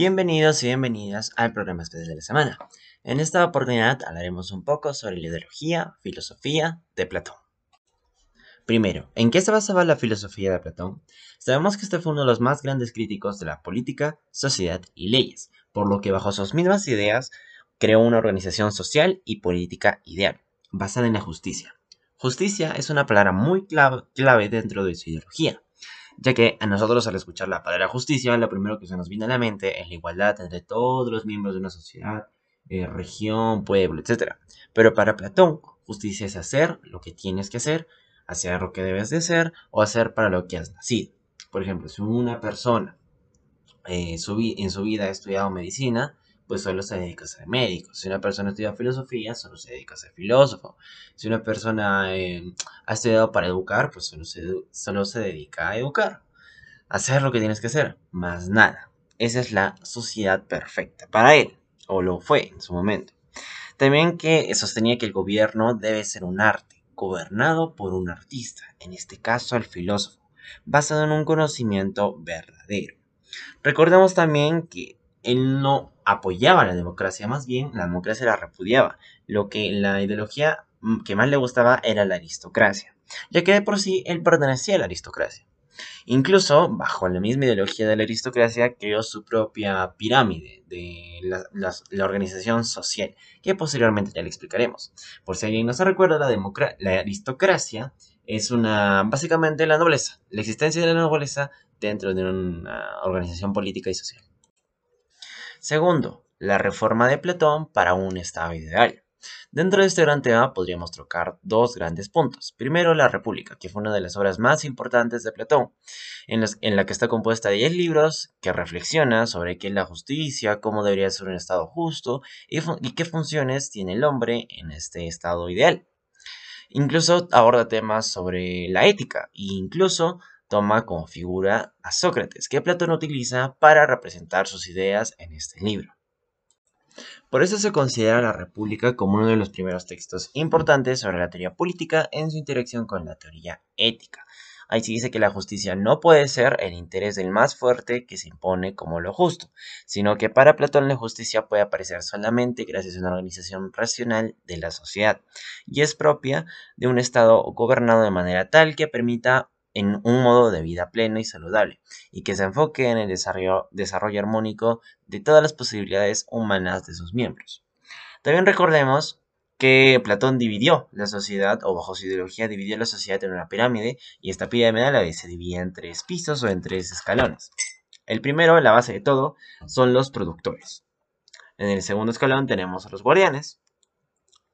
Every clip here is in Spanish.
Bienvenidos y bienvenidas al programa especial de la semana. En esta oportunidad hablaremos un poco sobre la ideología, filosofía de Platón. Primero, ¿en qué se basaba la filosofía de Platón? Sabemos que este fue uno de los más grandes críticos de la política, sociedad y leyes, por lo que bajo sus mismas ideas creó una organización social y política ideal, basada en la justicia. Justicia es una palabra muy clave dentro de su ideología, ya que a nosotros al escuchar la palabra justicia, lo primero que se nos viene a la mente es la igualdad entre todos los miembros de una sociedad, eh, región, pueblo, etc. Pero para Platón, justicia es hacer lo que tienes que hacer, hacer lo que debes de hacer o hacer para lo que has nacido. Por ejemplo, si una persona eh, en su vida ha estudiado medicina, pues solo se dedica a ser médico. Si una persona estudia filosofía, solo se dedica a ser filósofo. Si una persona eh, ha estudiado para educar, pues solo se, solo se dedica a educar. Hacer lo que tienes que hacer, más nada. Esa es la sociedad perfecta para él, o lo fue en su momento. También que sostenía que el gobierno debe ser un arte, gobernado por un artista, en este caso el filósofo, basado en un conocimiento verdadero. Recordemos también que él no apoyaba la democracia, más bien la democracia la repudiaba. Lo que la ideología mm, que más le gustaba era la aristocracia, ya que de por sí él pertenecía a la aristocracia. Incluso, bajo la misma ideología de la aristocracia, creó su propia pirámide de la, organización social, que posteriormente ya le explicaremos. Por si alguien no se recuerda, la, la aristocracia es una, básicamente la nobleza, la existencia de la nobleza dentro de una organización política y social. Segundo, la reforma de Platón para un estado ideal. Dentro de este gran tema podríamos trocar dos grandes puntos. Primero, la República, que fue una de las obras más importantes de Platón, en, la que está compuesta de 10 libros que reflexiona sobre qué es la justicia, cómo debería ser un estado justo y, y qué funciones tiene el hombre en este estado ideal. Incluso aborda temas sobre la ética e incluso toma como figura a Sócrates, que Platón utiliza para representar sus ideas en este libro. Por eso se considera la República como uno de los primeros textos importantes sobre la teoría política en su interacción con la teoría ética. Ahí se dice que la justicia no puede ser el interés del más fuerte que se impone como lo justo, sino que para Platón la justicia puede aparecer solamente gracias a una organización racional de la sociedad y es propia de un Estado gobernado de manera tal que permita en un modo de vida pleno y saludable, y que se enfoque en el desarrollo, armónico de todas las posibilidades humanas de sus miembros. También recordemos que Platón dividió la sociedad, o bajo su ideología dividió la sociedad en una pirámide, y esta pirámide a la vez se divide en tres pisos o en tres escalones. El primero, la base de todo, son los productores. En el segundo escalón tenemos a los guardianes,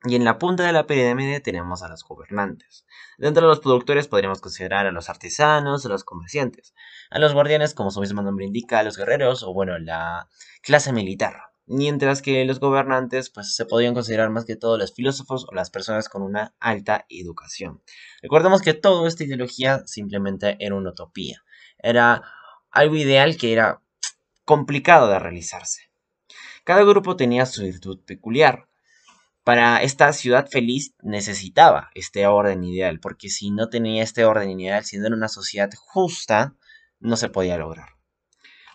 y en la punta de la pirámide tenemos a los gobernantes. Dentro de los productores podríamos considerar a los artesanos, a los comerciantes, a los guardianes, como su mismo nombre indica, a los guerreros o bueno, la clase militar. Mientras que los gobernantes pues se podrían considerar más que todo los filósofos o las personas con una alta educación. Recordemos que toda esta ideología simplemente era una utopía. Era algo ideal que era complicado de realizarse. Cada grupo tenía su virtud peculiar para esta ciudad feliz necesitaba este orden ideal, porque si no tenía este orden ideal, si no era una sociedad justa, no se podía lograr.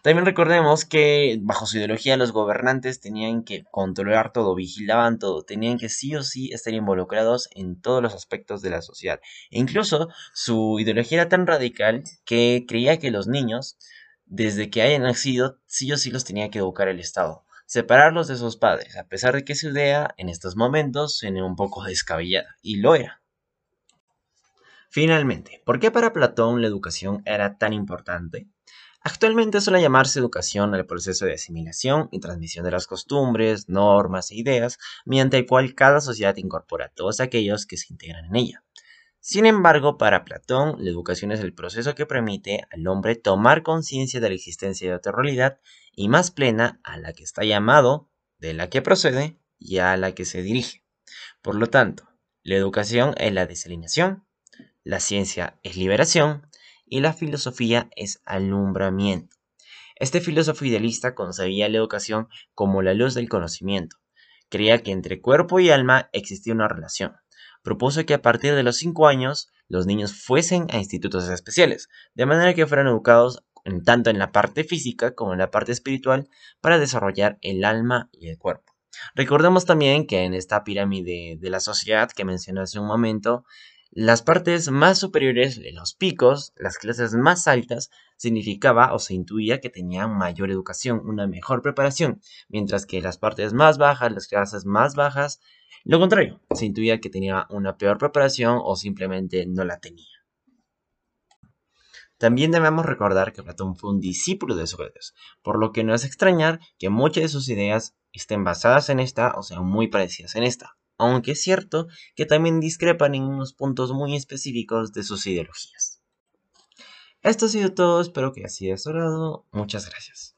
También recordemos que bajo su ideología los gobernantes tenían que controlar todo, vigilaban todo, tenían que sí o sí estar involucrados en todos los aspectos de la sociedad. E incluso su ideología era tan radical que creía que los niños, desde que hayan nacido, sí o sí los tenía que educar el Estado separarlos de sus padres, a pesar de que su idea en estos momentos suene un poco descabellada, y lo era. Finalmente, ¿por qué para Platón la educación era tan importante? Actualmente suele llamarse educación al proceso de asimilación y transmisión de las costumbres, normas e ideas, mediante el cual cada sociedad incorpora a todos aquellos que se integran en ella. Sin embargo, para Platón, la educación es el proceso que permite al hombre tomar conciencia de la existencia de otra realidad y más plena a la que está llamado, de la que procede y a la que se dirige. Por lo tanto, la educación es la desalineación, la ciencia es liberación y la filosofía es alumbramiento. Este filósofo idealista concebía la educación como la luz del conocimiento. Creía que entre cuerpo y alma existía una relación propuso que a partir de los 5 años los niños fuesen a institutos especiales, de manera que fueran educados tanto en la parte física como en la parte espiritual, para desarrollar el alma y el cuerpo. Recordemos también que en esta pirámide de la sociedad que mencioné hace un momento, las partes más superiores, los picos, las clases más altas, significaba o se intuía que tenían mayor educación, una mejor preparación, mientras que las partes más bajas, las clases más bajas, lo contrario, se intuía que tenía una peor preparación o simplemente no la tenía. También debemos recordar que Platón fue un discípulo de Sócrates, por lo que no es extrañar que muchas de sus ideas estén basadas en esta o sean muy parecidas en esta aunque es cierto que también discrepan en unos puntos muy específicos de sus ideologías. Esto ha sido todo, espero que haya su Muchas gracias.